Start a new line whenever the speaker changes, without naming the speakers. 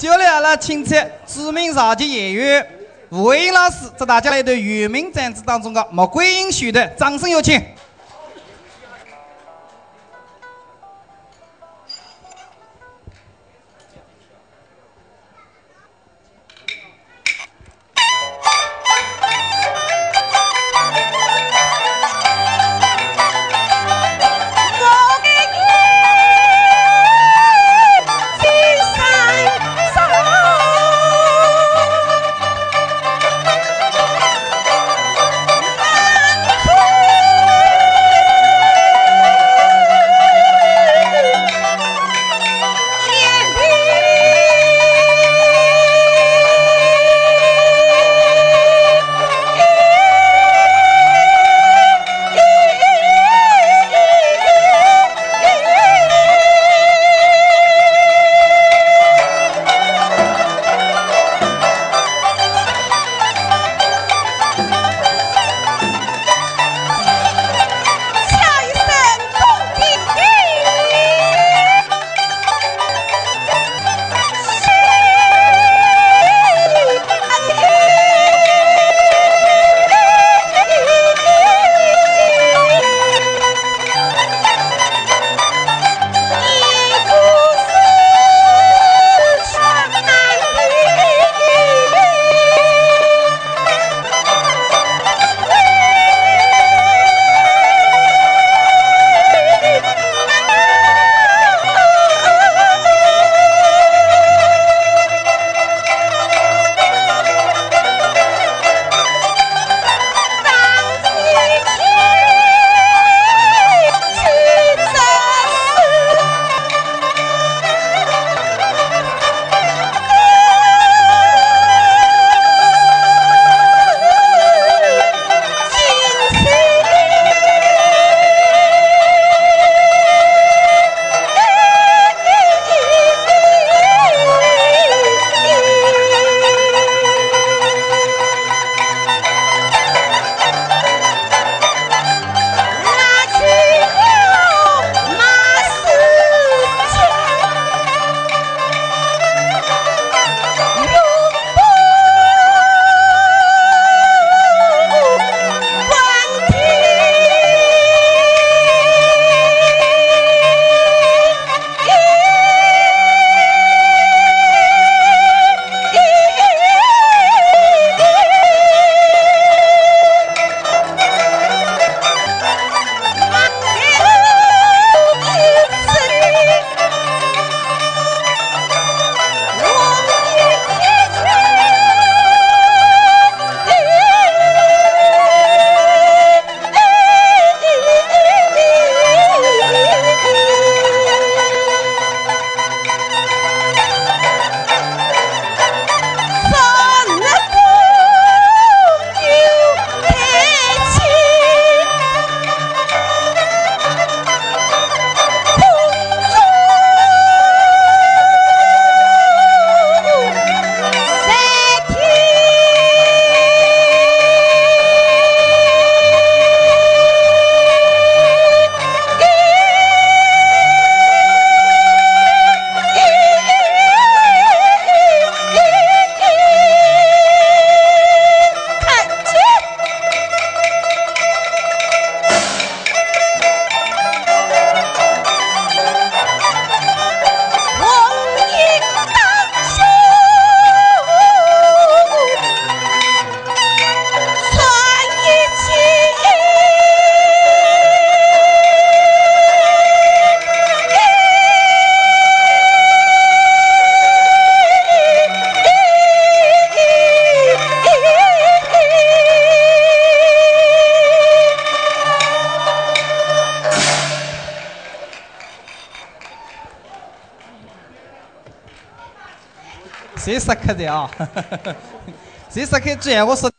接下来呢，请出著名杂技演员吴英老师，在大家来的原名展示当中的穆桂英选段，掌声有请。谁撒开的啊？谁时刻？既然我说。